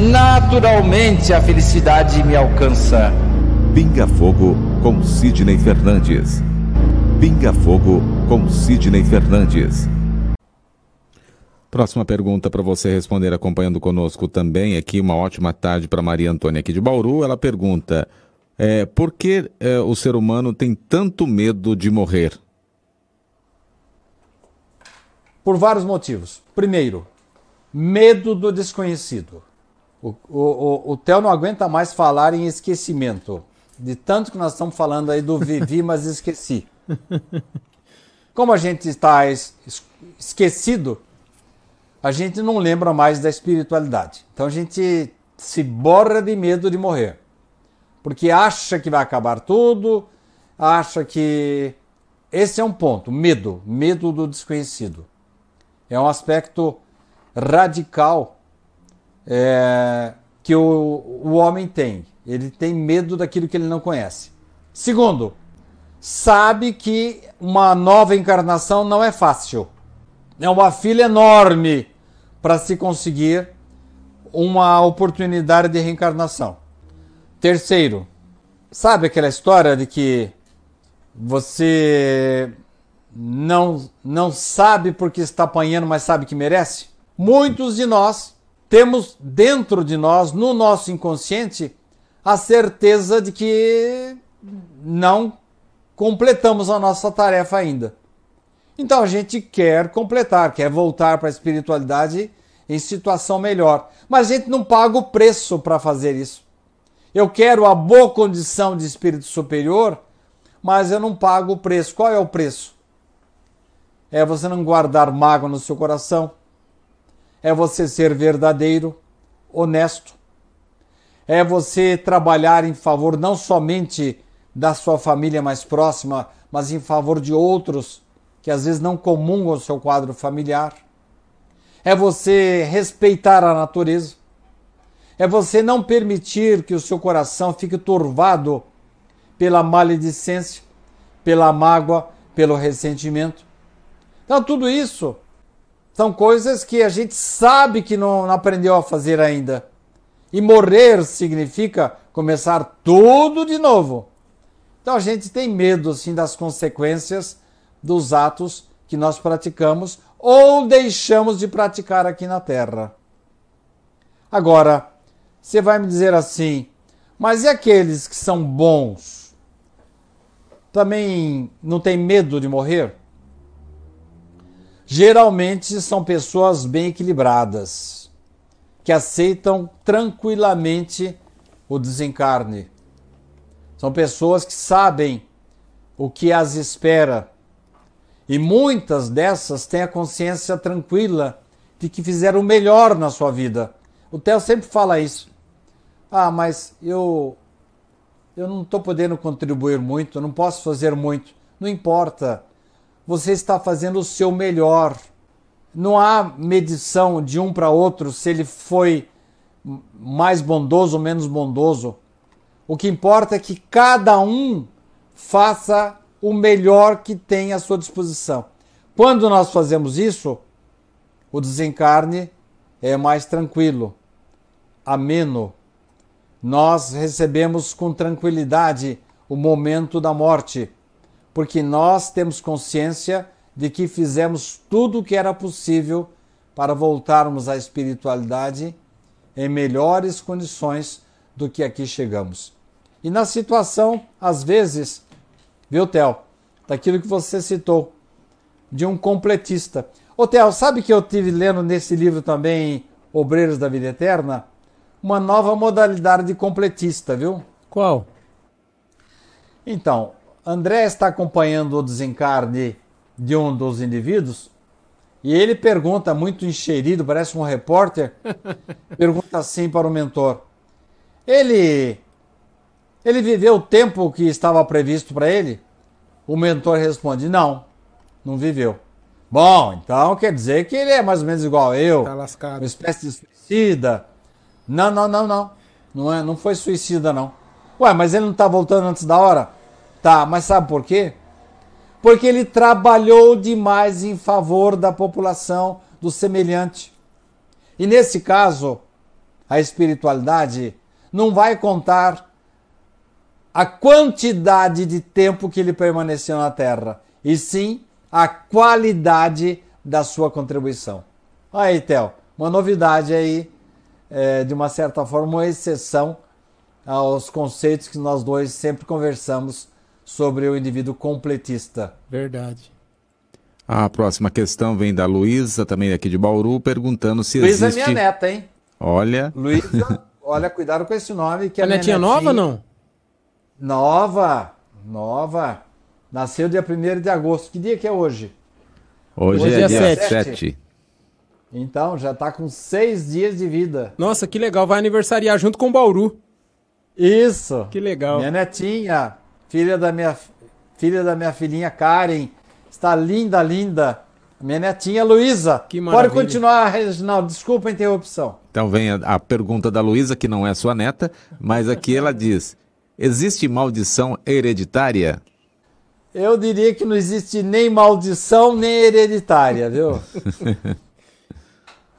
naturalmente a felicidade me alcança. Pinga Fogo com Sidney Fernandes. Pinga Fogo com Sidney Fernandes. Próxima pergunta para você responder acompanhando conosco também aqui. Uma ótima tarde para Maria Antônia aqui de Bauru. Ela pergunta: é, por que é, o ser humano tem tanto medo de morrer? Por vários motivos. Primeiro, medo do desconhecido. O, o, o, Theo não aguenta mais falar em esquecimento. De tanto que nós estamos falando aí do vivi, mas esqueci. Como a gente está esquecido, a gente não lembra mais da espiritualidade. Então a gente se borra de medo de morrer. Porque acha que vai acabar tudo, acha que. Esse é um ponto, medo, medo do desconhecido. É um aspecto radical é, que o, o homem tem. Ele tem medo daquilo que ele não conhece. Segundo, sabe que uma nova encarnação não é fácil. É uma fila enorme para se conseguir uma oportunidade de reencarnação. Terceiro, sabe aquela história de que você não, não sabe porque está apanhando, mas sabe que merece? Muitos de nós temos dentro de nós, no nosso inconsciente, a certeza de que não completamos a nossa tarefa ainda. Então a gente quer completar, quer voltar para a espiritualidade em situação melhor. Mas a gente não paga o preço para fazer isso. Eu quero a boa condição de espírito superior, mas eu não pago o preço. Qual é o preço? É você não guardar mágoa no seu coração, é você ser verdadeiro, honesto, é você trabalhar em favor não somente da sua família mais próxima, mas em favor de outros que às vezes não comungam o seu quadro familiar. É você respeitar a natureza. É você não permitir que o seu coração fique turvado pela maledicência, pela mágoa, pelo ressentimento. Então, tudo isso são coisas que a gente sabe que não, não aprendeu a fazer ainda. E morrer significa começar tudo de novo. Então a gente tem medo assim das consequências dos atos que nós praticamos ou deixamos de praticar aqui na Terra. Agora, você vai me dizer assim, mas e aqueles que são bons? Também não tem medo de morrer? Geralmente são pessoas bem equilibradas, que aceitam tranquilamente o desencarne. São pessoas que sabem o que as espera. E muitas dessas têm a consciência tranquila de que fizeram o melhor na sua vida. O Theo sempre fala isso. Ah, mas eu eu não estou podendo contribuir muito, eu não posso fazer muito. Não importa você está fazendo o seu melhor. Não há medição de um para outro se ele foi mais bondoso ou menos bondoso. O que importa é que cada um faça o melhor que tem à sua disposição. Quando nós fazemos isso, o desencarne é mais tranquilo, ameno. Nós recebemos com tranquilidade o momento da morte porque nós temos consciência de que fizemos tudo o que era possível para voltarmos à espiritualidade em melhores condições do que aqui chegamos. E na situação, às vezes, viu, Theo, daquilo que você citou, de um completista. Ô, Theo, sabe que eu tive lendo nesse livro também, Obreiros da Vida Eterna? Uma nova modalidade de completista, viu? Qual? Então, André está acompanhando o desencarne de um dos indivíduos e ele pergunta, muito encherido, parece um repórter, pergunta assim para o mentor: Ele ele viveu o tempo que estava previsto para ele? O mentor responde: Não, não viveu. Bom, então quer dizer que ele é mais ou menos igual a eu, Tá lascado. uma espécie de suicida. Não, não, não, não. Não, é, não foi suicida, não. Ué, mas ele não está voltando antes da hora? Tá, mas sabe por quê? Porque ele trabalhou demais em favor da população, do semelhante. E nesse caso, a espiritualidade não vai contar a quantidade de tempo que ele permaneceu na Terra, e sim a qualidade da sua contribuição. Aí, Theo, uma novidade aí, é, de uma certa forma, uma exceção aos conceitos que nós dois sempre conversamos sobre o indivíduo completista. Verdade. A próxima questão vem da Luísa, também aqui de Bauru, perguntando se Luísa existe. é minha neta, hein? Olha, Luísa, olha, cuidado com esse nome. Que A é minha netinha nova não? Nova, nova. Nasceu dia 1 de agosto. Que dia que é hoje? hoje, Hoje é, é dia sete. 7. Então, já está com seis dias de vida. Nossa, que legal. Vai aniversariar junto com o Bauru. Isso. Que legal. Minha netinha, filha da minha, filha da minha filhinha Karen, está linda, linda. Minha netinha Luísa. Que Pode continuar, Reginaldo. Desculpa a interrupção. Então vem a, a pergunta da Luísa, que não é sua neta, mas aqui ela diz: existe maldição hereditária? Eu diria que não existe nem maldição nem hereditária, viu?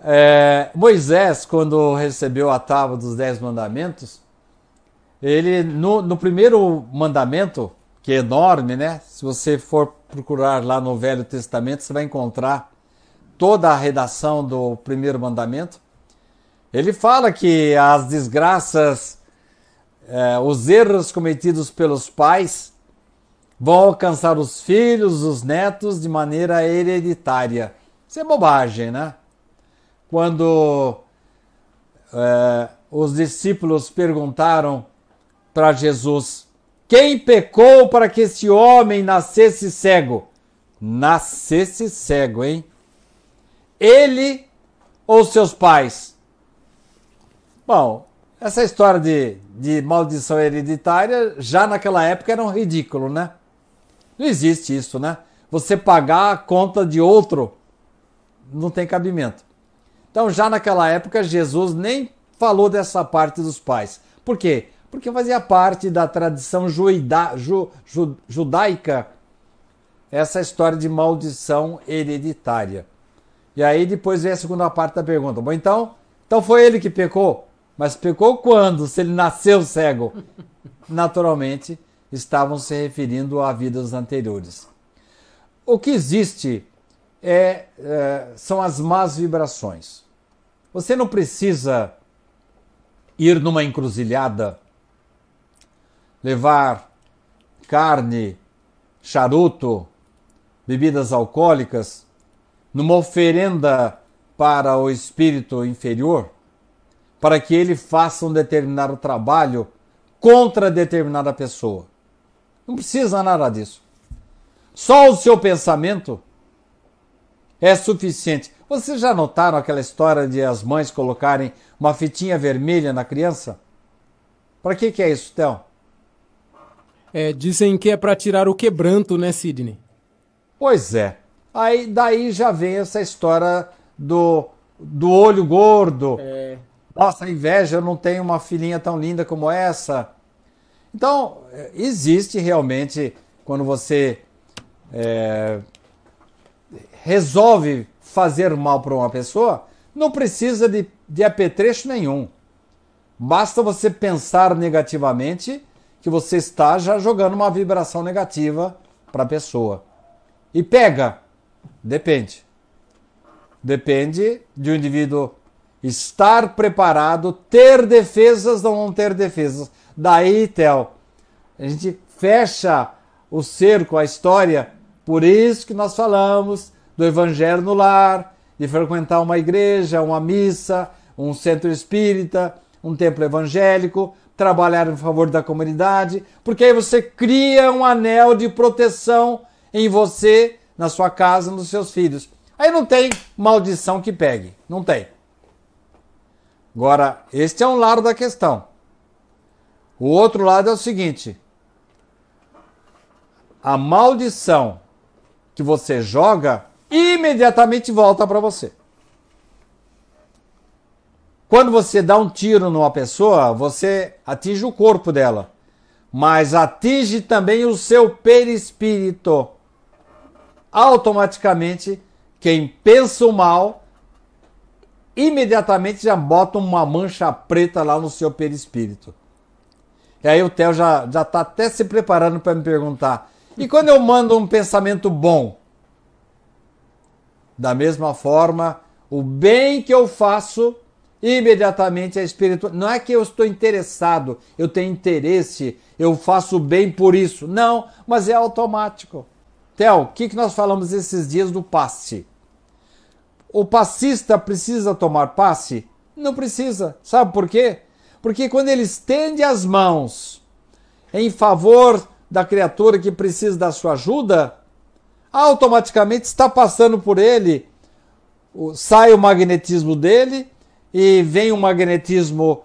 É, Moisés, quando recebeu a tábua dos Dez Mandamentos, ele, no, no primeiro mandamento, que é enorme, né? Se você for procurar lá no Velho Testamento, você vai encontrar toda a redação do primeiro mandamento. Ele fala que as desgraças, é, os erros cometidos pelos pais, vão alcançar os filhos, os netos de maneira hereditária. Isso é bobagem, né? Quando é, os discípulos perguntaram para Jesus: Quem pecou para que esse homem nascesse cego? Nascesse cego, hein? Ele ou seus pais? Bom, essa história de, de maldição hereditária já naquela época era um ridículo, né? Não existe isso, né? Você pagar a conta de outro não tem cabimento. Então, já naquela época, Jesus nem falou dessa parte dos pais. Por quê? Porque fazia parte da tradição juida, ju, ju, judaica essa história de maldição hereditária. E aí depois vem a segunda parte da pergunta. Bom, então, então foi ele que pecou. Mas pecou quando? Se ele nasceu cego? Naturalmente, estavam se referindo a vidas anteriores. O que existe é, é, são as más vibrações. Você não precisa ir numa encruzilhada, levar carne, charuto, bebidas alcoólicas, numa oferenda para o espírito inferior, para que ele faça um determinado trabalho contra determinada pessoa. Não precisa nada disso. Só o seu pensamento é suficiente. Vocês já notaram aquela história de as mães colocarem uma fitinha vermelha na criança? Para que, que é isso, Theo? É, dizem que é pra tirar o quebranto, né, Sidney? Pois é. Aí daí já vem essa história do, do olho gordo. É. Nossa, inveja, eu não tenho uma filhinha tão linda como essa. Então, eh, existe realmente, quando você é, resolve fazer mal para uma pessoa, não precisa de, de apetrecho nenhum. Basta você pensar negativamente que você está já jogando uma vibração negativa para a pessoa. E pega? Depende. Depende de um indivíduo estar preparado, ter defesas ou não ter defesas. Daí, Theo, A gente fecha o cerco, a história. Por isso que nós falamos do evangelho no lar, de frequentar uma igreja, uma missa, um centro espírita, um templo evangélico, trabalhar em favor da comunidade, porque aí você cria um anel de proteção em você, na sua casa, nos seus filhos. Aí não tem maldição que pegue, não tem. Agora, este é um lado da questão. O outro lado é o seguinte: a maldição que você joga imediatamente volta para você. Quando você dá um tiro numa pessoa, você atinge o corpo dela, mas atinge também o seu perispírito. Automaticamente, quem pensa o mal, imediatamente já bota uma mancha preta lá no seu perispírito. E aí o Theo já já está até se preparando para me perguntar. E quando eu mando um pensamento bom? Da mesma forma, o bem que eu faço imediatamente é espiritual. Não é que eu estou interessado, eu tenho interesse, eu faço bem por isso. Não, mas é automático. Theo, o que, que nós falamos esses dias do passe? O passista precisa tomar passe? Não precisa. Sabe por quê? Porque quando ele estende as mãos em favor da criatura que precisa da sua ajuda, automaticamente está passando por ele, sai o magnetismo dele e vem o magnetismo,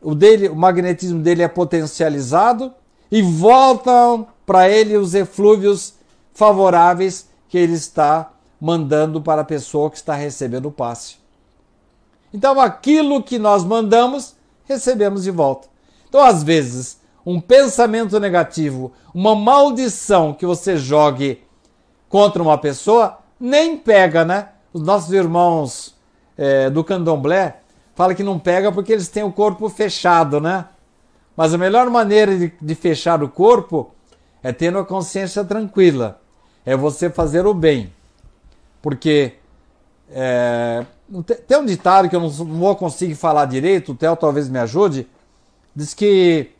o, dele, o magnetismo dele é potencializado e voltam para ele os eflúvios favoráveis que ele está mandando para a pessoa que está recebendo o passe. Então, aquilo que nós mandamos, recebemos de volta. Então, às vezes, um pensamento negativo, uma maldição que você jogue contra uma pessoa, nem pega, né? Os nossos irmãos é, do candomblé, fala que não pega porque eles têm o corpo fechado, né? Mas a melhor maneira de, de fechar o corpo é tendo a consciência tranquila, é você fazer o bem. Porque é, tem um ditado que eu não vou conseguir falar direito, o Theo talvez me ajude, diz que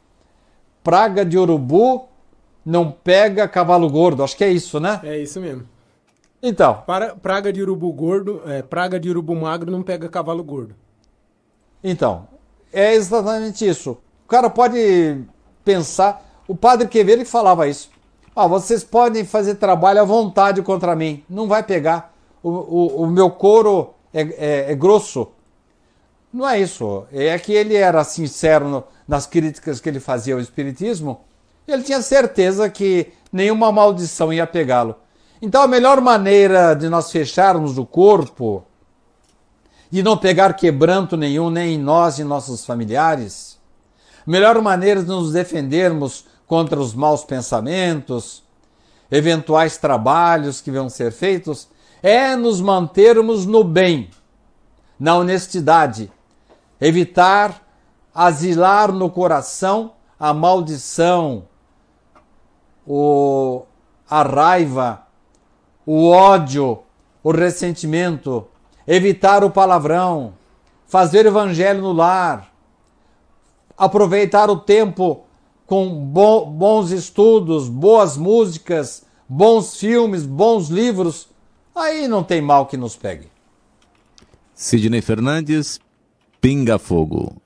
praga de urubu não pega cavalo gordo, acho que é isso, né? É isso mesmo. Então. Para, praga de urubu gordo, é, praga de urubu magro não pega cavalo gordo. Então, é exatamente isso. O cara pode pensar. O padre Quevedo que falava isso. Ah, vocês podem fazer trabalho à vontade contra mim. Não vai pegar. O, o, o meu couro é, é, é, grosso. Não é isso. É que ele era sincero no, nas críticas que ele fazia ao Espiritismo. Ele tinha certeza que nenhuma maldição ia pegá-lo. Então, a melhor maneira de nós fecharmos o corpo, de não pegar quebranto nenhum, nem em nós e nossos familiares, a melhor maneira de nos defendermos contra os maus pensamentos, eventuais trabalhos que vão ser feitos, é nos mantermos no bem, na honestidade, evitar asilar no coração a maldição, o, a raiva, o ódio, o ressentimento, evitar o palavrão, fazer o evangelho no lar, aproveitar o tempo com bo bons estudos, boas músicas, bons filmes, bons livros, aí não tem mal que nos pegue. Sidney Fernandes, Pinga Fogo.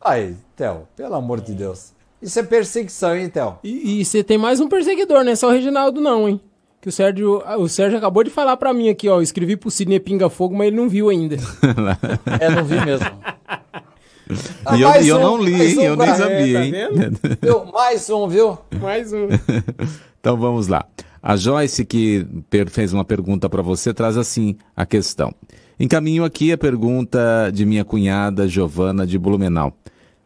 Aí, Theo, pelo amor de Deus. Isso é perseguição, hein, Theo? E você tem mais um perseguidor, não é só o Reginaldo, não, hein? Que o Sérgio, o Sérgio acabou de falar para mim aqui, ó, eu escrevi pro Sidney Pinga Fogo, mas ele não viu ainda. é, não vi mesmo. Ah, e eu, um, eu, não li, hein? Um eu nem sabia, é, tá hein? Viu? Mais um, viu? Mais um. então vamos lá. A Joyce, que fez uma pergunta para você, traz assim a questão. Encaminho aqui a pergunta de minha cunhada Giovana de Blumenau.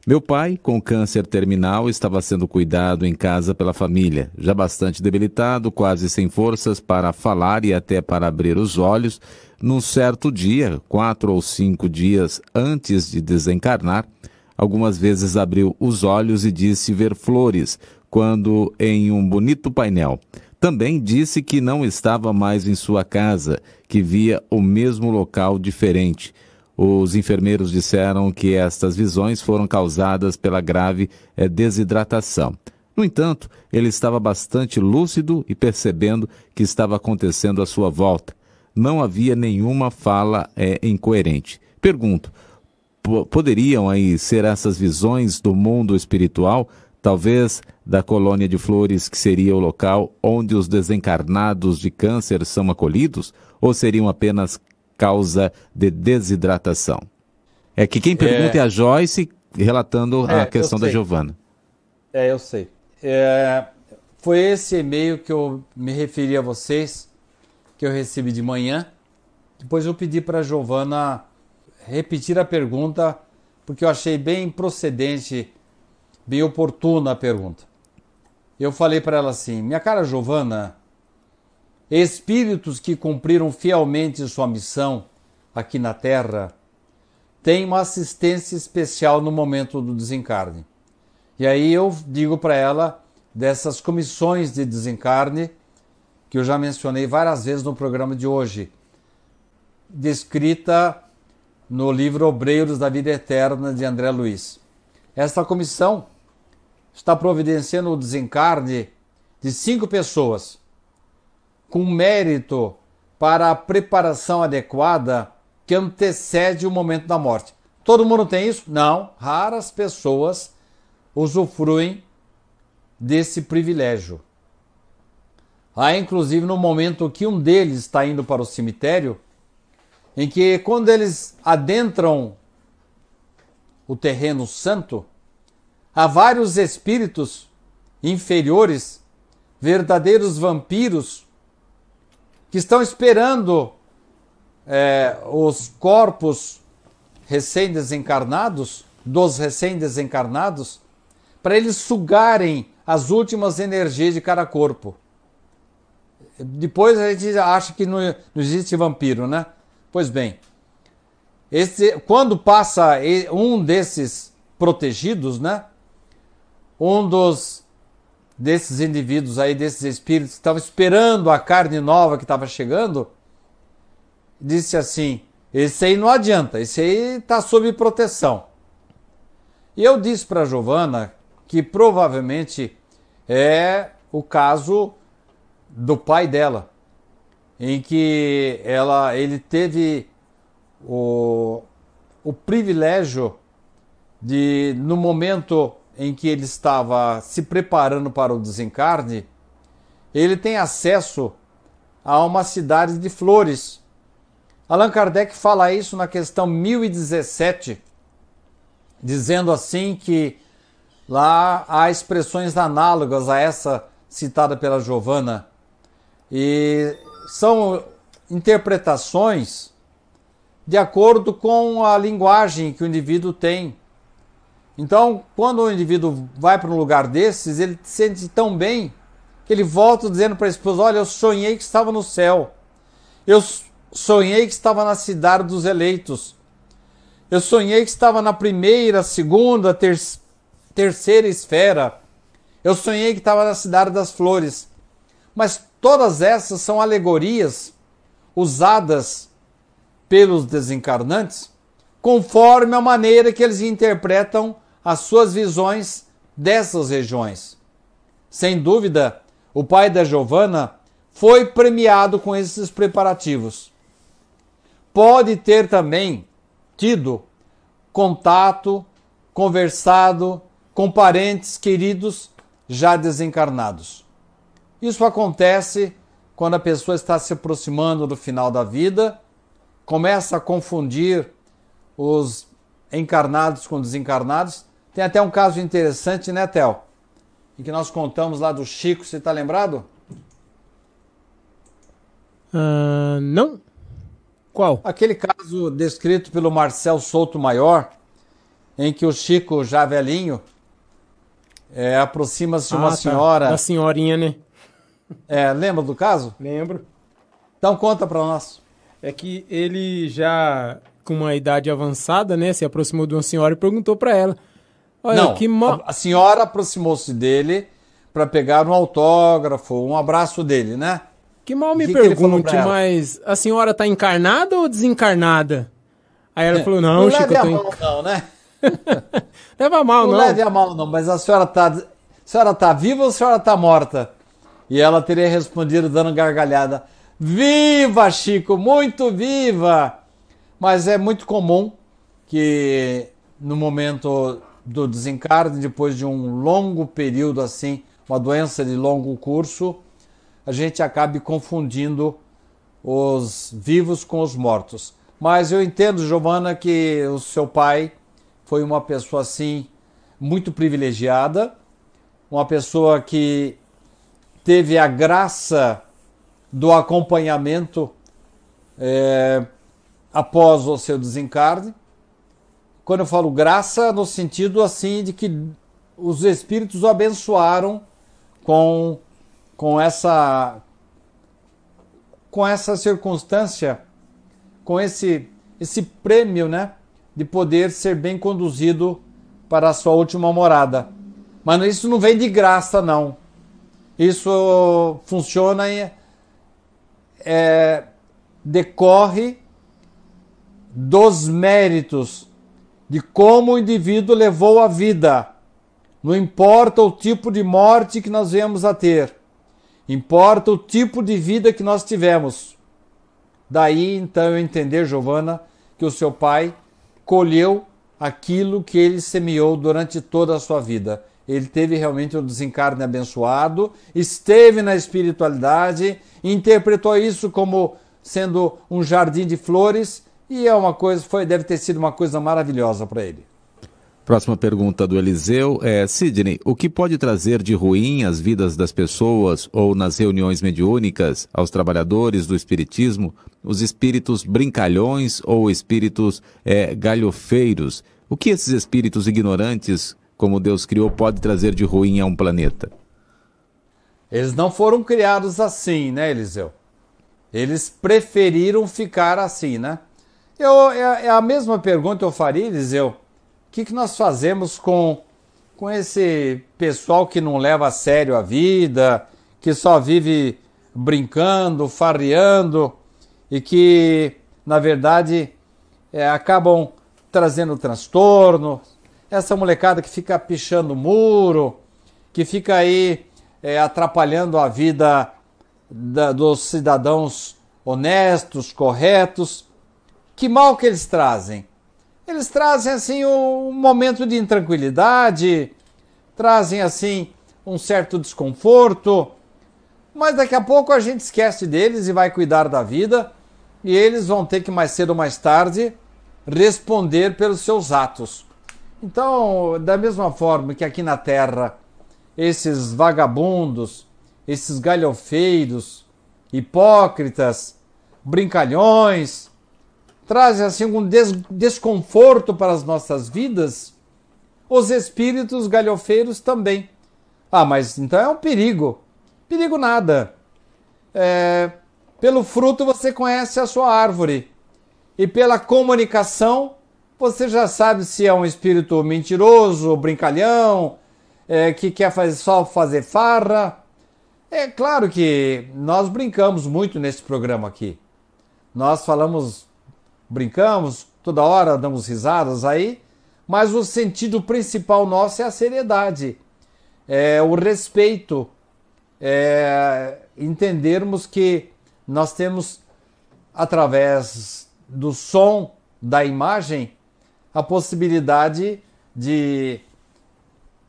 Meu pai, com câncer terminal, estava sendo cuidado em casa pela família, já bastante debilitado, quase sem forças para falar e até para abrir os olhos. Num certo dia, quatro ou cinco dias antes de desencarnar, algumas vezes abriu os olhos e disse ver flores, quando em um bonito painel. Também disse que não estava mais em sua casa, que via o mesmo local diferente. Os enfermeiros disseram que estas visões foram causadas pela grave eh, desidratação. No entanto, ele estava bastante lúcido e percebendo que estava acontecendo à sua volta. Não havia nenhuma fala é, incoerente. Pergunto: poderiam aí ser essas visões do mundo espiritual, talvez da colônia de flores, que seria o local onde os desencarnados de câncer são acolhidos, ou seriam apenas causa de desidratação? É que quem pergunta é, é a Joyce, relatando é, a questão da Giovana. É, eu sei. É, foi esse e-mail que eu me referi a vocês, que eu recebi de manhã. Depois eu pedi para a Giovana repetir a pergunta, porque eu achei bem procedente, bem oportuna a pergunta. Eu falei para ela assim: Minha cara Giovana, espíritos que cumpriram fielmente sua missão aqui na Terra têm uma assistência especial no momento do desencarne. E aí eu digo para ela dessas comissões de desencarne que eu já mencionei várias vezes no programa de hoje, descrita no livro Obreiros da Vida Eterna de André Luiz. Esta comissão está providenciando o desencarne de cinco pessoas com mérito para a preparação adequada que antecede o momento da morte. Todo mundo tem isso? Não. Raras pessoas usufruem desse privilégio. Há inclusive no momento que um deles está indo para o cemitério, em que quando eles adentram o terreno santo, há vários espíritos inferiores, verdadeiros vampiros, que estão esperando é, os corpos recém-desencarnados, dos recém-desencarnados, para eles sugarem as últimas energias de cada corpo. Depois a gente acha que não, não existe vampiro, né? Pois bem, esse, quando passa um desses protegidos, né? Um dos desses indivíduos aí, desses espíritos que estavam esperando a carne nova que estava chegando, disse assim: esse aí não adianta, esse aí está sob proteção. E eu disse para Giovana que provavelmente é o caso do pai dela, em que ela, ele teve o, o privilégio de, no momento em que ele estava se preparando para o desencarne, ele tem acesso a uma cidade de flores. Allan Kardec fala isso na questão 1017, dizendo assim que Lá há expressões análogas a essa citada pela Giovana e são interpretações de acordo com a linguagem que o indivíduo tem. Então, quando o indivíduo vai para um lugar desses, ele se sente tão bem que ele volta dizendo para a esposa: Olha, eu sonhei que estava no céu. Eu sonhei que estava na cidade dos eleitos. Eu sonhei que estava na primeira, segunda, terceira terceira esfera. Eu sonhei que estava na cidade das flores. Mas todas essas são alegorias usadas pelos desencarnantes conforme a maneira que eles interpretam as suas visões dessas regiões. Sem dúvida, o pai da Giovana foi premiado com esses preparativos. Pode ter também tido contato, conversado com parentes queridos já desencarnados. Isso acontece quando a pessoa está se aproximando do final da vida, começa a confundir os encarnados com desencarnados. Tem até um caso interessante, né, Tel? Em que nós contamos lá do Chico, você está lembrado? Uh, não. Qual? Aquele caso descrito pelo Marcel Souto Maior, em que o Chico, já velhinho, é, Aproxima-se ah, uma tá. senhora. Da senhorinha, né? É, lembra do caso? Lembro. Então conta para nós. É que ele já com uma idade avançada, né, se aproximou de uma senhora e perguntou para ela: Olha, Não, que mal... a, a senhora aproximou-se dele para pegar um autógrafo, um abraço dele, né? Que mal me que pergunte, que mas a senhora tá encarnada ou desencarnada? Aí ela é, falou: Não, não Chico, eu tô. Mão, não, né? leva mal, não. Não leve a mal, não, mas a senhora está senhora está viva ou a senhora está morta? E ela teria respondido dando gargalhada: Viva, Chico, muito viva! Mas é muito comum que no momento do desencarne, depois de um longo período assim, uma doença de longo curso, a gente acabe confundindo os vivos com os mortos. Mas eu entendo, Giovana, que o seu pai foi uma pessoa assim muito privilegiada, uma pessoa que teve a graça do acompanhamento é, após o seu desencarne. Quando eu falo graça, no sentido assim de que os espíritos o abençoaram com, com essa com essa circunstância, com esse esse prêmio, né, de poder ser bem conduzido para a sua última morada. Mas isso não vem de graça, não. Isso funciona e é, decorre dos méritos de como o indivíduo levou a vida. Não importa o tipo de morte que nós viemos a ter, importa o tipo de vida que nós tivemos. Daí então eu entender, Giovana, que o seu pai colheu aquilo que ele semeou durante toda a sua vida. Ele teve realmente um desencarne abençoado, esteve na espiritualidade, interpretou isso como sendo um jardim de flores e é uma coisa, foi, deve ter sido uma coisa maravilhosa para ele. Próxima pergunta do Eliseu é: Sidney, o que pode trazer de ruim às vidas das pessoas ou nas reuniões mediúnicas, aos trabalhadores do Espiritismo, os espíritos brincalhões ou espíritos é, galhofeiros? O que esses espíritos ignorantes, como Deus criou, pode trazer de ruim a um planeta? Eles não foram criados assim, né, Eliseu? Eles preferiram ficar assim, né? Eu, é, é a mesma pergunta eu faria, Eliseu o que, que nós fazemos com, com esse pessoal que não leva a sério a vida, que só vive brincando, farreando e que, na verdade, é, acabam trazendo transtorno? Essa molecada que fica pichando muro, que fica aí é, atrapalhando a vida da, dos cidadãos honestos, corretos. Que mal que eles trazem? eles trazem assim um momento de intranquilidade, trazem assim um certo desconforto, mas daqui a pouco a gente esquece deles e vai cuidar da vida, e eles vão ter que mais cedo ou mais tarde responder pelos seus atos. Então, da mesma forma que aqui na Terra, esses vagabundos, esses galhofeiros, hipócritas, brincalhões, trazem assim um des desconforto para as nossas vidas, os espíritos galhofeiros também. Ah, mas então é um perigo. Perigo nada. É, pelo fruto você conhece a sua árvore. E pela comunicação você já sabe se é um espírito mentiroso, brincalhão, é, que quer fazer, só fazer farra. É claro que nós brincamos muito nesse programa aqui. Nós falamos brincamos, toda hora damos risadas aí, mas o sentido principal nosso é a seriedade, é o respeito, é entendermos que nós temos, através do som, da imagem, a possibilidade de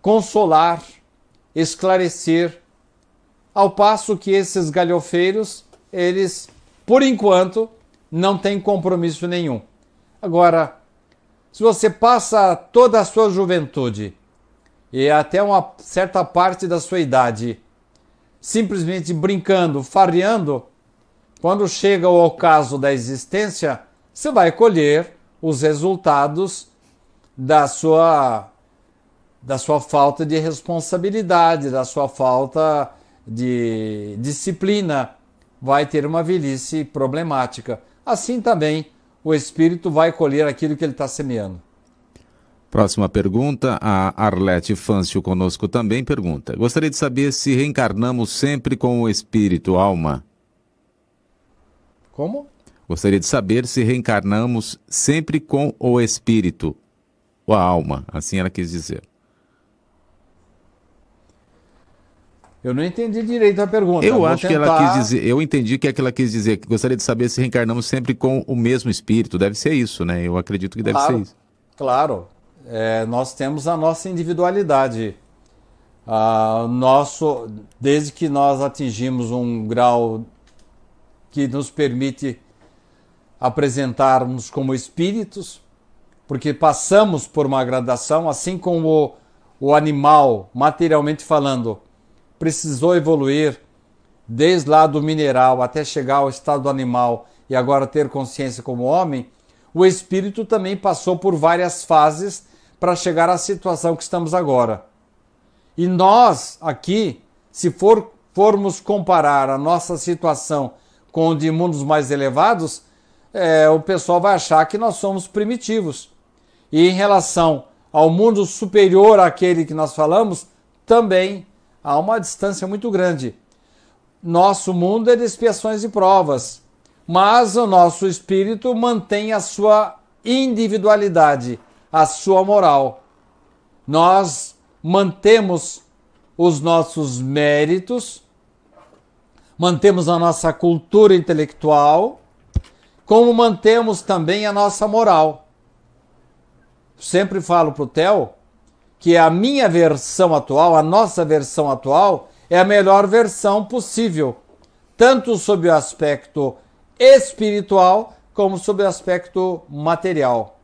consolar, esclarecer, ao passo que esses galhofeiros, eles, por enquanto, não tem compromisso nenhum. Agora, se você passa toda a sua juventude e até uma certa parte da sua idade simplesmente brincando, farreando, quando chega o ocaso da existência, você vai colher os resultados da sua da sua falta de responsabilidade, da sua falta de disciplina, vai ter uma velhice problemática assim também o espírito vai colher aquilo que ele está semeando. Próxima pergunta, a Arlete Fâncio conosco também pergunta: Gostaria de saber se reencarnamos sempre com o espírito, alma. Como? Gostaria de saber se reencarnamos sempre com o espírito, ou a alma, assim ela quis dizer. Eu não entendi direito a pergunta. Eu Vou acho que ela tentar- quis dizer, eu entendi que é que ela quis dizer, que gostaria de saber se reencarnamos sempre com o mesmo espírito. Deve ser isso, né? Eu acredito que deve Claro. ser isso. Claro, é, nós temos a nossa individualidade. Ah, nosso, desde que nós atingimos um grau que nos permite apresentarmos como espíritos, porque passamos por uma gradação, assim como o, o animal, materialmente falando, precisou evoluir desde lá do mineral até chegar ao estado do animal e agora ter consciência como homem, o espírito também passou por várias fases para chegar à situação que estamos agora. E nós aqui, se for, formos comparar a nossa situação com a de mundos mais elevados, é, o pessoal vai achar que nós somos primitivos. E em relação ao mundo superior àquele que nós falamos, também há uma distância muito grande. Nosso mundo é de expiações e provas, mas o nosso espírito mantém a sua individualidade, a sua moral. Nós mantemos os nossos méritos, mantemos a nossa cultura intelectual, como mantemos também a nossa moral. Sempre falo para o Theo que a minha versão atual, a nossa versão atual, é a melhor versão possível, tanto sob o aspecto espiritual como sob o aspecto material.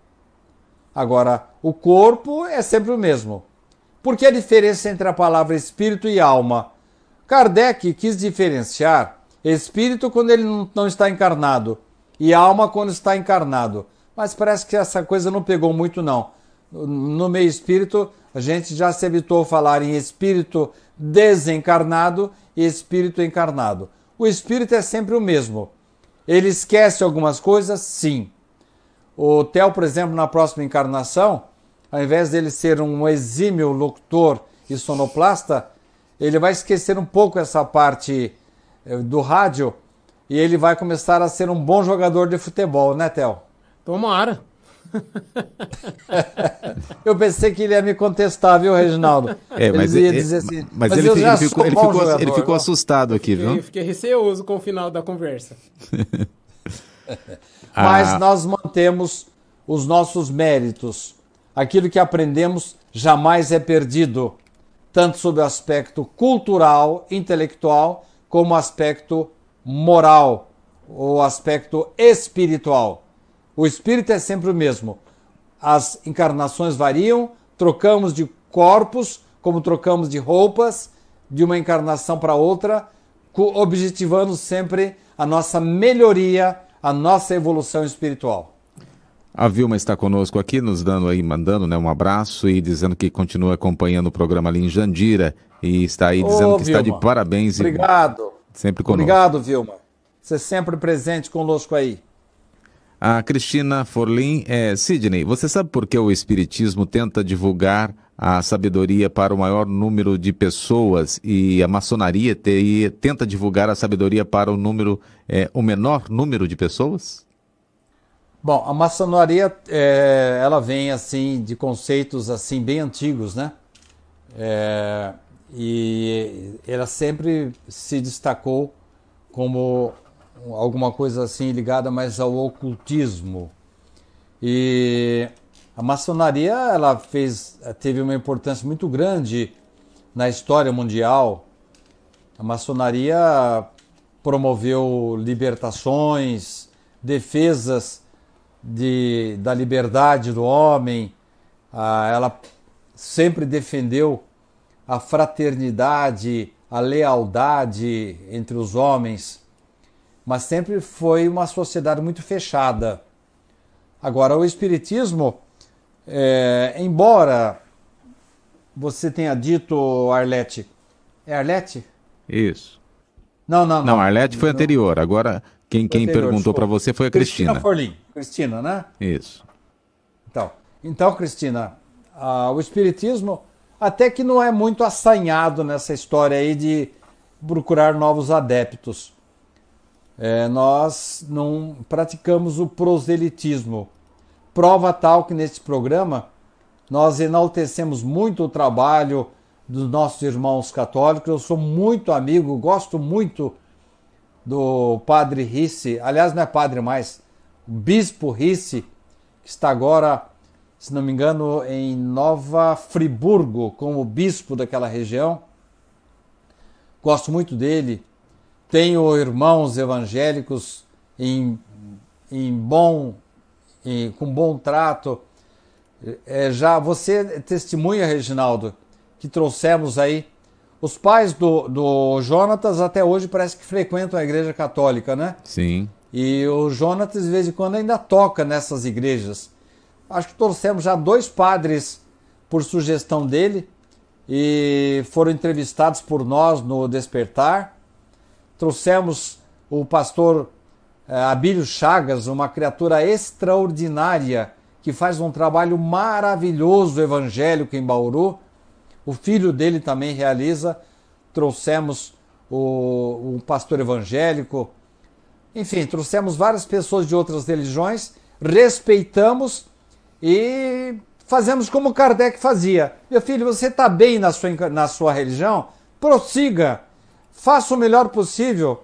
Agora, o corpo é sempre o mesmo. Por que a diferença entre a palavra espírito e alma? Kardec quis diferenciar espírito quando ele não- não está encarnado e alma quando está encarnado. Mas parece que essa coisa não pegou muito, não. No meio espírito, a gente já se habituou a falar em espírito desencarnado e espírito encarnado. O espírito é sempre o mesmo. Ele esquece algumas coisas? Sim. O Theo, por exemplo, na próxima encarnação, ao invés dele ser um exímio locutor e sonoplasta, ele vai esquecer um pouco essa parte eh, do rádio e ele vai começar a ser um bom jogador de futebol, né, Theo? Tomara. Eu pensei que ele ia me contestar, viu, Reginaldo? É, mas, ia é- dizer assim, mas ele, eu ele ficou, ele bom ficou- jogador, ele ficou assustado aqui, Fiquei, viu? fiquei receoso com o final da conversa. mas Ah. nós mantemos os nossos méritos. Aquilo que aprendemos jamais é perdido, tanto sob o aspecto cultural, intelectual, como o aspecto moral, o aspecto espiritual. O espírito é sempre o mesmo. As encarnações variam, trocamos de corpos, como trocamos de roupas, de uma encarnação para outra, objetivando sempre a nossa melhoria, a nossa evolução espiritual. A Vilma está conosco aqui, nos dando aí, mandando né, um abraço e dizendo que continua acompanhando o programa ali em Jandira e está aí dizendo Ô, que está de Vilma, parabéns Obrigado. e sempre conosco. Obrigado, Vilma. Você sempre presente conosco aí. A Cristina Forlin, é, Sidney, você sabe por que o Espiritismo tenta divulgar a sabedoria para o maior número de pessoas e a maçonaria te- tenta divulgar a sabedoria para o número, é, o menor número de pessoas? Bom, a maçonaria, é, ela vem assim de conceitos assim bem antigos, né? É, e ela sempre se destacou como alguma coisa assim ligada mais ao ocultismo. E a maçonaria, ela fez, teve uma importância muito grande na história mundial. A maçonaria promoveu libertações, defesas de, da liberdade do homem, ah, ela sempre defendeu a fraternidade, a lealdade entre os homens, mas sempre foi uma sociedade muito fechada. Agora, o Espiritismo, é, embora você tenha dito, Arlete, é Arlete? Isso. Não, não, Não, a Arlete foi Não. anterior. Agora, quem, quem Anterior, perguntou para você foi a Cristina. Forlim. Cristina, né? Isso. Então, então Cristina, ah, o Espiritismo até que não é muito assanhado nessa história aí de procurar novos adeptos. É, nós não praticamos o proselitismo. Prova tal que neste programa nós enaltecemos muito o trabalho dos nossos irmãos católicos. Eu sou muito amigo, gosto muito do padre Risse, aliás, não é padre mais, o bispo Risse, que está agora, se não me engano, em Nova Friburgo, como bispo daquela região. Gosto muito dele. Tenho irmãos evangélicos em, em bom, em, com bom trato. É, já você testemunha, Reginaldo, que trouxemos aí os pais do, do Jonatas até hoje parece que frequentam a igreja católica, né? Sim. E o Jonatas, de vez em quando, ainda toca nessas igrejas. Acho que trouxemos já dois padres por sugestão dele e foram entrevistados por nós no Despertar. Trouxemos o pastor eh, Abílio Chagas, uma criatura extraordinária que faz um trabalho maravilhoso evangélico em Bauru o filho dele também realiza. Trouxemos o, o pastor evangélico. Enfim, trouxemos várias pessoas de outras religiões, respeitamos e fazemos como Kardec fazia. Meu filho, você está bem na sua, na sua religião? Prossiga, faça o melhor possível.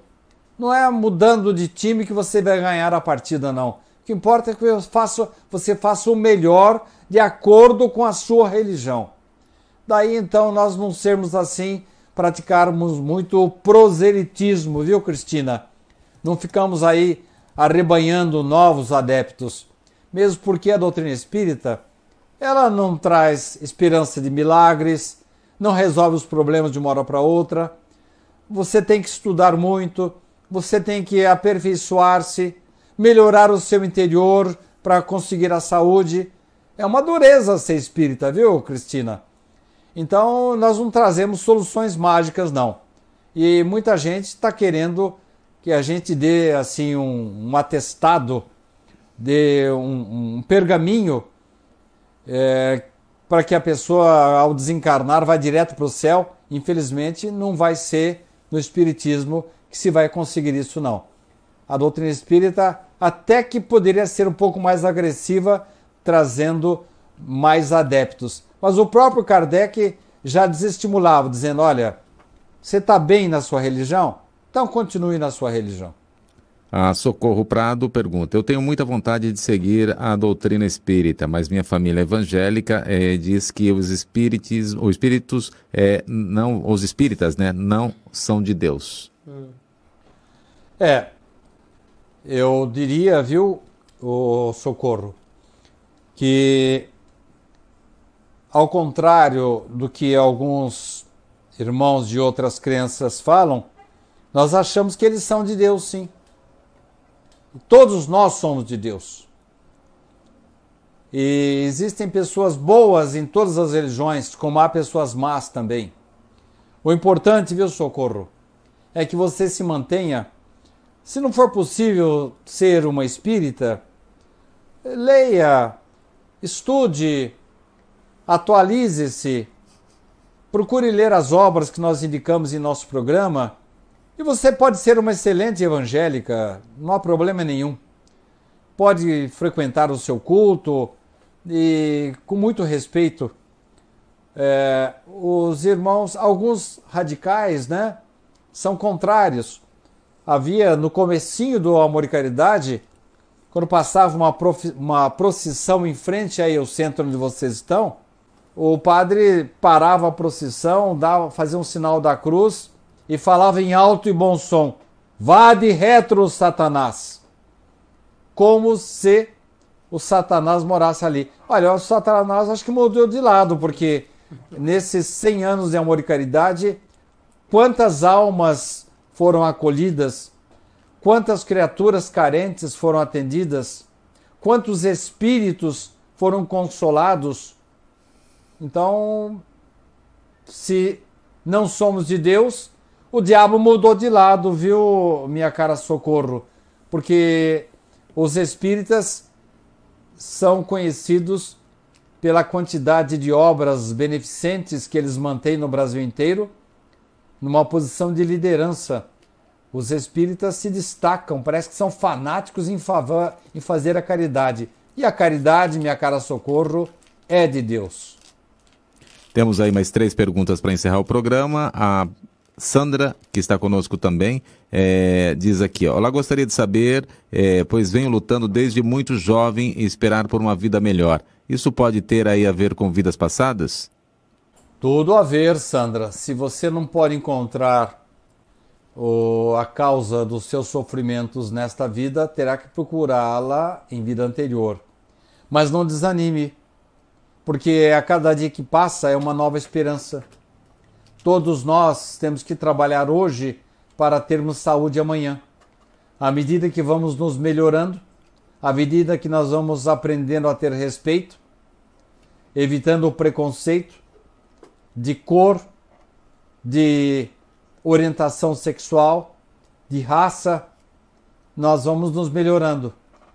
Não é mudando de time que você vai ganhar a partida, não. O que importa é que faça, você faça o melhor de acordo com a sua religião. Daí então nós não sermos assim, praticarmos muito proselitismo, viu, Cristina? Não ficamos aí arrebanhando novos adeptos, mesmo porque a doutrina espírita ela não traz esperança de milagres, não resolve os problemas de uma hora para outra. Você tem que estudar muito, você tem que aperfeiçoar-se, melhorar o seu interior para conseguir a saúde. É uma dureza ser espírita, viu, Cristina? Então, nós não trazemos soluções mágicas, não. E muita gente está querendo que a gente dê assim um, um atestado, dê um, um pergaminho é, para que a pessoa, ao desencarnar, vá direto para o céu. Infelizmente, não vai ser no Espiritismo que se vai conseguir isso, não. A doutrina espírita até que poderia ser um pouco mais agressiva, trazendo mais adeptos. Mas o próprio Kardec já desestimulava, dizendo: olha, você está bem na sua religião? Então continue na sua religião. A Socorro Prado pergunta: Eu tenho muita vontade de seguir a doutrina espírita, mas minha família evangélica é, diz que os espíritos, os espíritos, é, não, os espíritas, né, não são de Deus. É, eu diria, viu, o Socorro, que ao contrário do que alguns irmãos de outras crenças falam, nós achamos que eles são de Deus, sim. Todos nós somos de Deus. E existem pessoas boas em todas as religiões, como há pessoas más também. O importante, viu, socorro, é que você se mantenha. Se não for possível ser uma espírita, leia, estude, atualize-se, procure ler as obras que nós indicamos em nosso programa e você pode ser uma excelente evangélica, não há problema nenhum. Pode frequentar o seu culto e, com muito respeito, é, os irmãos, alguns radicais, né, são contrários. Havia no comecinho do Amor e Caridade, quando passava uma, uma procissão em frente aí ao centro onde vocês estão, o padre parava a procissão, dava, fazia um sinal da cruz e falava em alto e bom som: Vá de retro, Satanás! Como se o Satanás morasse ali. Olha, o Satanás acho que mudou de lado, porque nesses 100 anos de amor e caridade, quantas almas foram acolhidas, quantas criaturas carentes foram atendidas, quantos espíritos foram consolados então, se não somos de Deus, o diabo mudou de lado, viu, minha cara socorro? Porque os espíritas são conhecidos pela quantidade de obras beneficentes que eles mantêm no Brasil inteiro, numa posição de liderança. Os espíritas se destacam, parece que são fanáticos em, favor, em fazer a caridade. E a caridade, minha cara socorro, é de Deus. Temos aí mais três perguntas para encerrar o programa. A Sandra, que está conosco também, é, diz aqui: Olá, gostaria de saber, é, pois venho lutando desde muito jovem e esperar por uma vida melhor. Isso pode ter aí a ver com vidas passadas? Tudo a ver, Sandra. Se você não pode encontrar o, a causa dos seus sofrimentos nesta vida, terá que procurá-la em vida anterior. Mas não desanime, porque a cada dia que passa é uma nova esperança. Todos nós temos que trabalhar hoje para termos saúde amanhã. À medida que vamos nos melhorando, à medida que nós vamos aprendendo a ter respeito, evitando o preconceito de cor, de orientação sexual, de raça, nós vamos nos melhorando.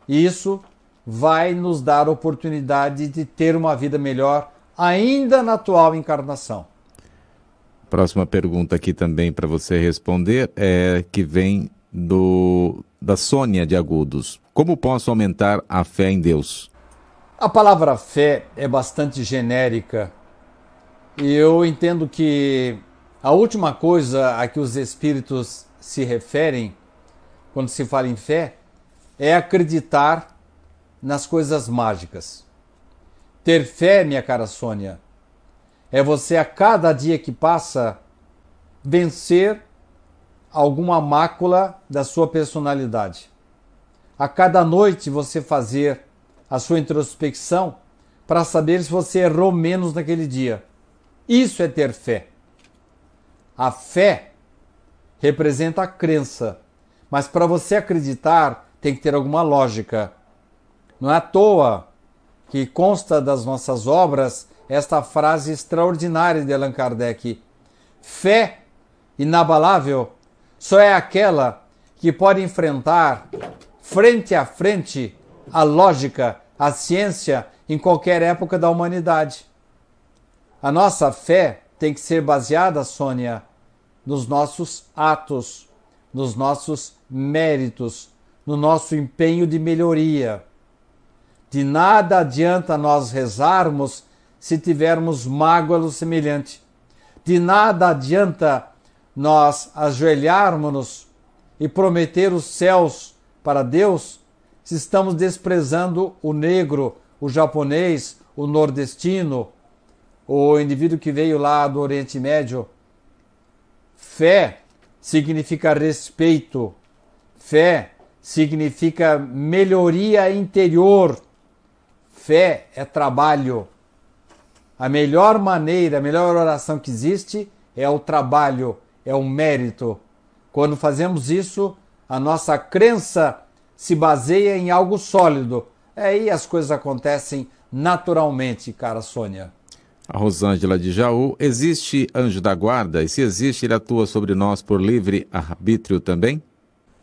Isso vai nos dar oportunidade de ter uma vida melhor ainda na atual encarnação. Próxima pergunta aqui também para você responder é que vem do da Sônia de Agudos. Como posso aumentar a fé em Deus? A palavra fé é bastante genérica e eu entendo que a última coisa a que os espíritos se referem quando se fala em fé é acreditar nas coisas mágicas. Ter fé, minha cara Sônia, é você a cada dia que passa vencer alguma mácula da sua personalidade. A cada noite você fazer a sua introspecção para saber se você errou menos naquele dia. Isso é ter fé. A fé representa a crença, mas para você acreditar tem que ter alguma lógica. Não é à toa que consta das nossas obras esta frase extraordinária de Allan Kardec: fé inabalável só é aquela que pode enfrentar frente a frente a lógica, a ciência em qualquer época da humanidade. A nossa fé tem que ser baseada, Sônia, nos nossos atos, nos nossos méritos, no nosso empenho de melhoria. De nada adianta nós rezarmos se tivermos mágoa semelhante. De nada adianta nós ajoelharmos-nos e prometer os céus para Deus se estamos desprezando o negro, o japonês, o nordestino, o indivíduo que veio lá do Oriente Médio. Fé significa respeito, fé significa melhoria interior, fé é trabalho. A melhor maneira, a melhor oração que existe é o trabalho, é o mérito. Quando fazemos isso, a nossa crença se baseia em algo sólido. Aí as coisas acontecem naturalmente, cara Sônia. A Rosângela de Jaú, existe anjo da guarda? E se existe, ele atua sobre nós por livre arbítrio também?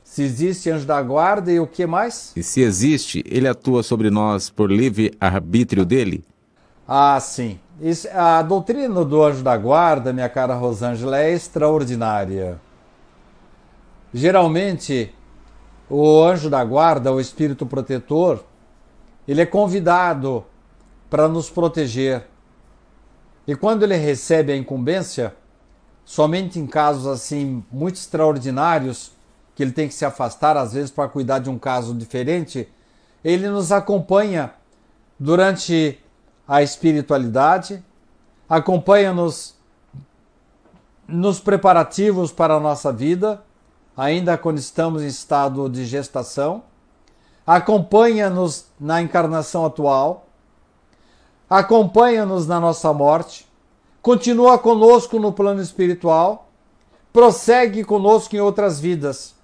Se existe anjo da guarda e o que mais? E se existe, ele atua sobre nós por livre arbítrio dele? Ah, sim. A doutrina do anjo da guarda, minha cara Rosângela, é extraordinária. Geralmente, o anjo da guarda, o espírito protetor, ele é convidado para nos proteger. E quando ele recebe a incumbência, somente em casos assim muito extraordinários, que ele tem que se afastar às vezes para cuidar de um caso diferente, ele nos acompanha durante a espiritualidade, acompanha-nos nos preparativos para a nossa vida, ainda quando estamos em estado de gestação, acompanha-nos na encarnação atual, acompanha-nos na nossa morte, continua conosco no plano espiritual, prossegue conosco em outras vidas.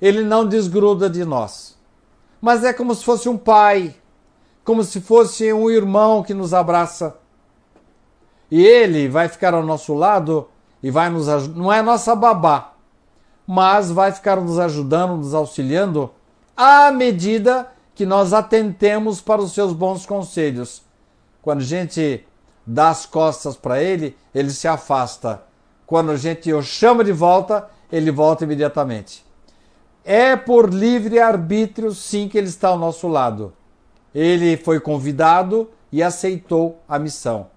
Ele não desgruda de nós. Mas é como se fosse um pai, como se fosse um irmão que nos abraça. E ele vai ficar ao nosso lado e vai nos ajudar. Não é nossa babá, mas vai ficar nos ajudando, nos auxiliando à medida que nós atentemos para os seus bons conselhos. Quando a gente dá as costas para ele, ele se afasta. Quando a gente o chama de volta, ele volta imediatamente. É por livre arbítrio, sim, que ele está ao nosso lado. Ele foi convidado e aceitou a missão.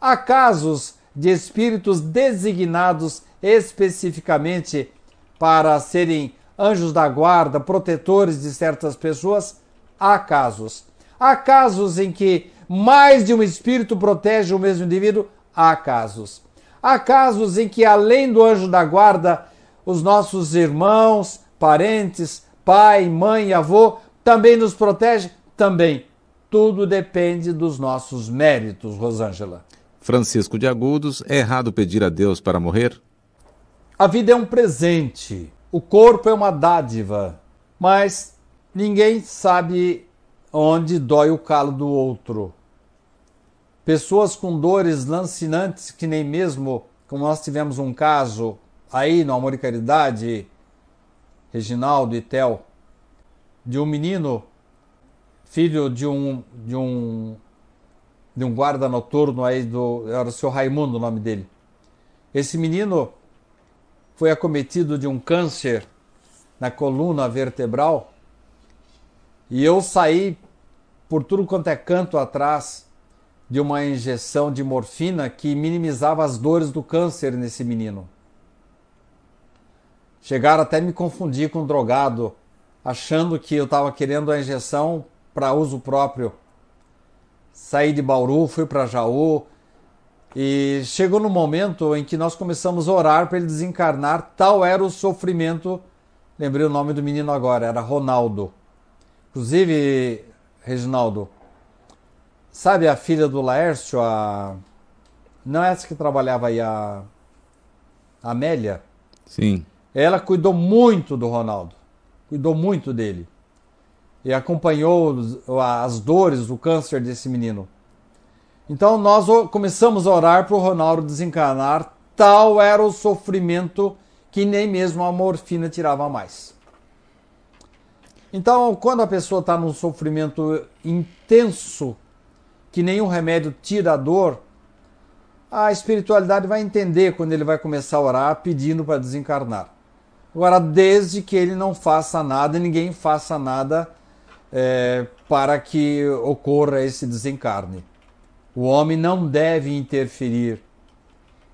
Há casos de espíritos designados especificamente para serem anjos da guarda, protetores de certas pessoas? Há casos. Há casos em que mais de um espírito protege o mesmo indivíduo? Há casos. Há casos em que, além do anjo da guarda, os nossos irmãos, parentes, pai, mãe, avô, também nos protege? Também. Tudo depende dos nossos méritos, Rosângela. Francisco de Agudos, é errado pedir a Deus para morrer? A vida é um presente, o corpo é uma dádiva, mas ninguém sabe onde dói o calo do outro. Pessoas com dores lancinantes, que nem mesmo, como nós tivemos um caso aí no Amor e Caridade, Reginaldo e Tel, de um menino, filho de um, de um, de um guarda noturno aí, do, era o seu Raimundo o nome dele. Esse menino foi acometido de um câncer na coluna vertebral e eu saí por tudo quanto é canto atrás de uma injeção de morfina que minimizava as dores do câncer nesse menino. Chegaram até me confundir com um drogado, achando que eu estava querendo a injeção para uso próprio. Saí de Bauru, fui para Jaú e chegou no momento em que nós começamos a orar para ele desencarnar. Tal era o sofrimento. Lembrei o nome do menino agora, era Ronaldo. Inclusive, Reginaldo, sabe a filha do Laércio, a. Não é essa que trabalhava aí, a. a Amélia? Sim. Ela cuidou muito do Ronaldo, cuidou muito dele. E acompanhou as dores do câncer desse menino. Então nós começamos a orar para o Ronaldo desencarnar, tal era o sofrimento que nem mesmo a morfina tirava mais. Então, quando a pessoa está num sofrimento intenso, que nenhum remédio tira a dor, a espiritualidade vai entender quando ele vai começar a orar pedindo para desencarnar. Agora, desde que ele não faça nada, ninguém faça nada é, para que ocorra esse desencarne. O homem não deve interferir,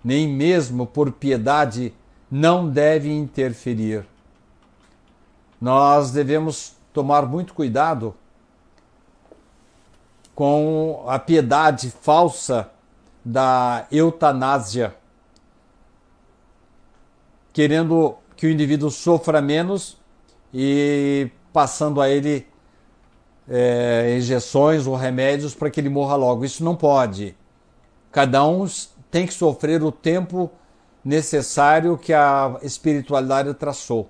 nem mesmo por piedade não deve interferir. Nós devemos tomar muito cuidado com a piedade falsa da eutanásia, querendo que o indivíduo sofra menos e passando a ele é, injeções ou remédios para que ele morra logo. Isso não pode. Cada um tem que sofrer o tempo necessário que a espiritualidade traçou.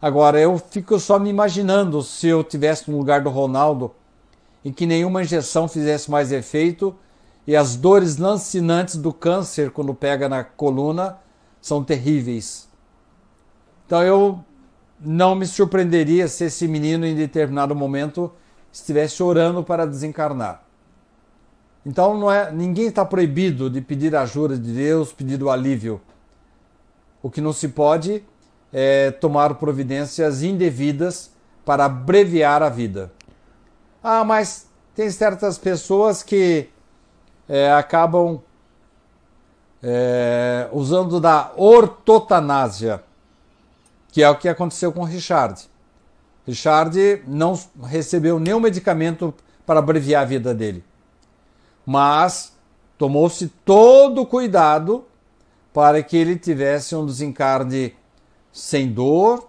Agora, eu fico só me imaginando se eu tivesse no lugar do Ronaldo em que nenhuma injeção fizesse mais efeito e as dores lancinantes do câncer quando pega na coluna são terríveis. Então eu não me surpreenderia se esse menino em determinado momento estivesse orando para desencarnar. Então não é, ninguém está proibido de pedir a ajuda de Deus, pedir o alívio. O que não se pode é tomar providências indevidas para abreviar a vida. Ah, mas tem certas pessoas que é, acabam é, usando da ortotanásia que é o que aconteceu com Richard. Richard não recebeu nenhum medicamento para abreviar a vida dele, mas tomou-se todo o cuidado para que ele tivesse um desencarne sem dor,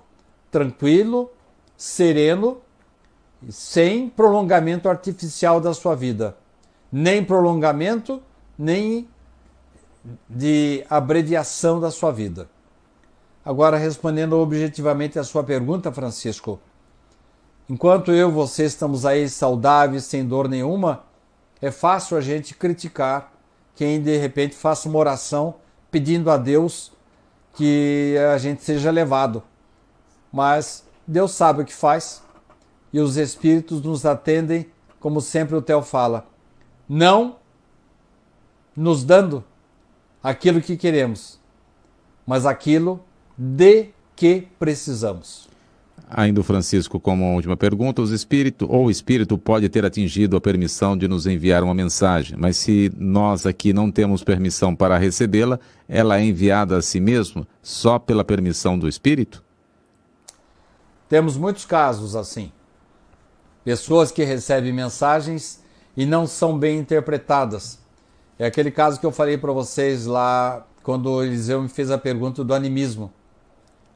tranquilo, sereno, sem prolongamento artificial da sua vida. Nem prolongamento, nem de abreviação da sua vida. Agora, respondendo objetivamente a sua pergunta, Francisco, enquanto eu e você estamos aí saudáveis, sem dor nenhuma, é fácil a gente criticar quem de repente faça uma oração pedindo a Deus que a gente seja levado. Mas Deus sabe o que faz e os Espíritos nos atendem, como sempre o Theo fala, não nos dando aquilo que queremos, mas aquilo de que precisamos. Ainda o Francisco, como última pergunta, os espírito ou o espírito pode ter atingido a permissão de nos enviar uma mensagem, mas se nós aqui não temos permissão para recebê-la, ela é enviada a si mesmo só pela permissão do espírito? Temos muitos casos assim. Pessoas que recebem mensagens e não são bem interpretadas. É aquele caso que eu falei para vocês lá quando Eliseu me fez a pergunta do animismo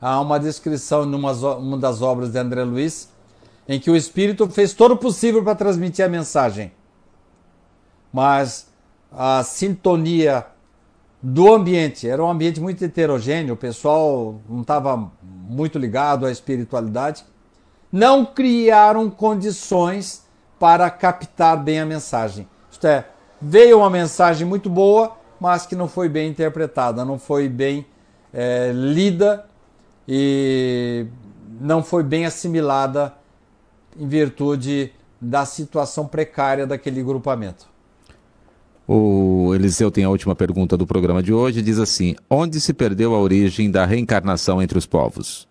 há uma descrição numa uma das obras de André Luiz, em que o Espírito fez todo o possível para transmitir a mensagem. Mas a sintonia do ambiente, era um ambiente muito heterogêneo, o pessoal não estava muito ligado à espiritualidade, não criaram condições para captar bem a mensagem. Isto é, veio uma mensagem muito boa, mas que não foi bem interpretada, não foi bem é, lida e não foi bem assimilada em virtude da situação precária daquele grupamento. O Eliseu tem a última pergunta do programa de hoje, diz assim: Onde se perdeu a origem da reencarnação entre os povos?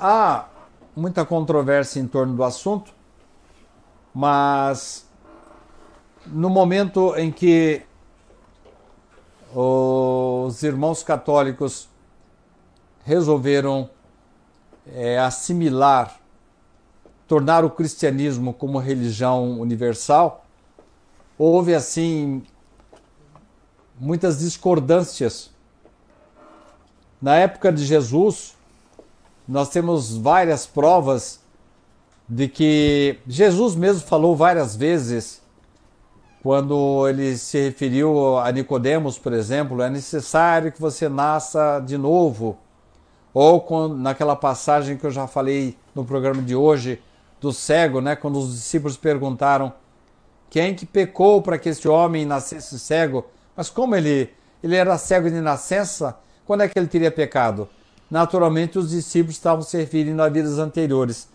Há muita controvérsia em torno do assunto, mas no momento em que os irmãos católicos resolveram é, assimilar, tornar o cristianismo como religião universal, houve assim muitas discordâncias. Na época de Jesus, nós temos várias provas de que Jesus mesmo falou várias vezes quando ele se referiu a Nicodemos, por exemplo, é necessário que você nasça de novo. Ou quando, naquela passagem que eu já falei no programa de hoje do cego, né, quando os discípulos perguntaram quem que pecou para que este homem nascesse cego? Mas como ele ele era cego de nascença, quando é que ele teria pecado? Naturalmente os discípulos estavam se referindo a vidas anteriores.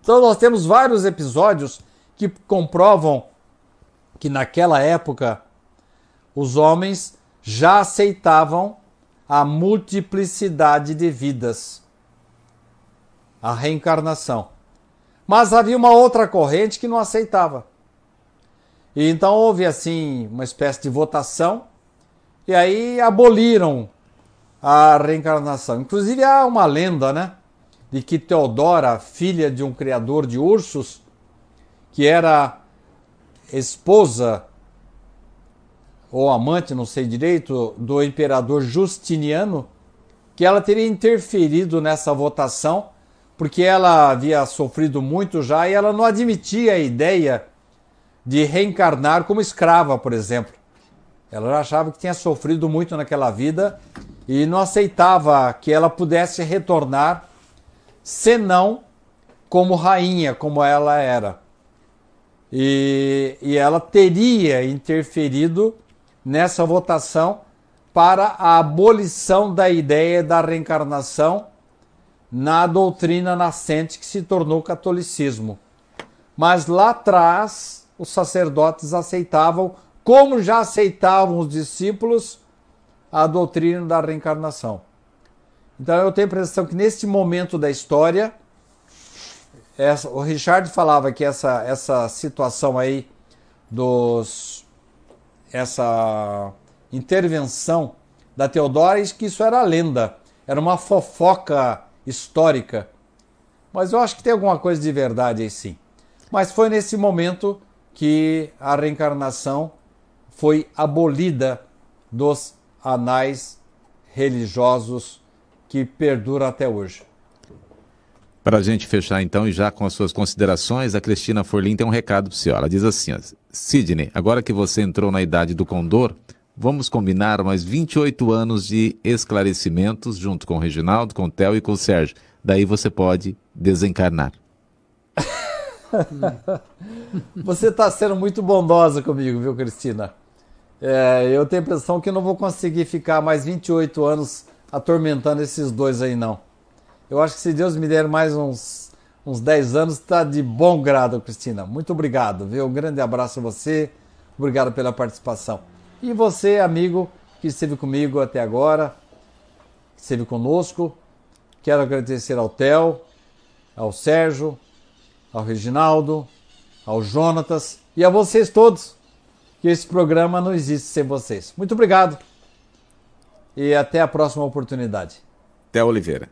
Então nós temos vários episódios que comprovam que naquela época os homens já aceitavam a multiplicidade de vidas, a reencarnação. Mas havia uma outra corrente que não aceitava. E então houve assim uma espécie de votação e aí aboliram a reencarnação. Inclusive há uma lenda, né, de que Teodora, filha de um criador de ursos, que era esposa ou amante, não sei direito, do imperador Justiniano, que ela teria interferido nessa votação, porque ela havia sofrido muito já e ela não admitia a ideia de reencarnar como escrava, por exemplo. Ela achava que tinha sofrido muito naquela vida e não aceitava que ela pudesse retornar, senão como rainha, como ela era e, e ela teria interferido nessa votação para a abolição da ideia da reencarnação na doutrina nascente que se tornou catolicismo. Mas lá atrás, os sacerdotes aceitavam, como já aceitavam os discípulos, a doutrina da reencarnação. Então eu tenho a impressão que neste momento da história, essa, o Richard falava que essa, essa situação aí dos essa intervenção da Teodora, que isso era lenda, era uma fofoca histórica. Mas eu acho que tem alguma coisa de verdade aí sim. Mas foi nesse momento que a reencarnação foi abolida dos anais religiosos que perduram até hoje. Para a gente fechar então, e já com as suas considerações, a Cristina Forlim tem um recado para o senhor. Ela diz assim: Sidney, agora que você entrou na idade do condor, vamos combinar mais 28 anos de esclarecimentos junto com o Reginaldo, com o Theo e com o Sérgio. Daí você pode desencarnar. você está sendo muito bondosa comigo, viu, Cristina? É, eu tenho a impressão que não vou conseguir ficar mais 28 anos atormentando esses dois aí, não. Eu acho que se Deus me der mais uns, uns 10 anos, está de bom grado, Cristina. Muito obrigado, viu? Um grande abraço a você. Obrigado pela participação. E você, amigo, que esteve comigo até agora, que esteve conosco, Quero agradecer ao Theo, ao Sérgio, ao Reginaldo, ao Jonatas e a vocês todos, que esse programa não existe sem vocês. Muito obrigado e até a próxima oportunidade. Theo Oliveira.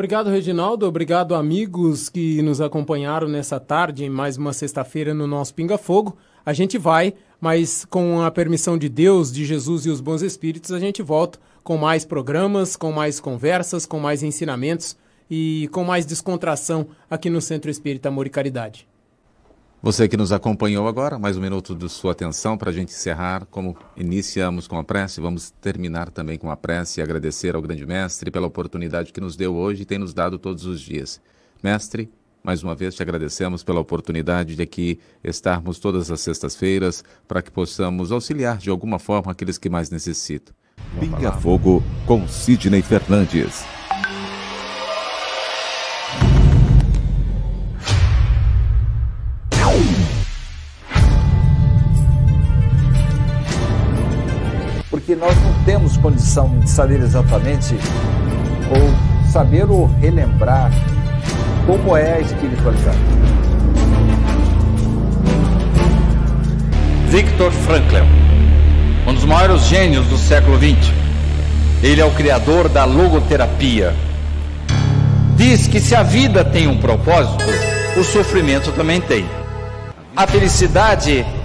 Obrigado, Reginaldo. Obrigado, amigos que nos acompanharam nessa tarde, em mais uma sexta-feira no nosso Pinga Fogo. A gente vai, mas com a permissão de Deus, de Jesus e os bons espíritos, a gente volta com mais programas, com mais conversas, com mais ensinamentos e com mais descontração aqui no Centro Espírita Amor e Caridade. Você que nos acompanhou agora, mais um minuto de sua atenção para a gente encerrar. Como iniciamos com a prece, vamos terminar também com a prece e agradecer ao grande mestre pela oportunidade que nos deu hoje e tem nos dado todos os dias. Mestre, mais uma vez te agradecemos pela oportunidade de aqui estarmos todas as sextas-feiras para que possamos auxiliar de alguma forma aqueles que mais necessitam. Pinga Fogo com Sidney Fernandes. Porque nós não temos condição de saber exatamente ou saber ou relembrar como é a espiritualidade. Viktor Frankl, um dos maiores gênios do século XX. Ele é o criador da logoterapia. Diz que se a vida tem um propósito, o sofrimento também tem. A felicidade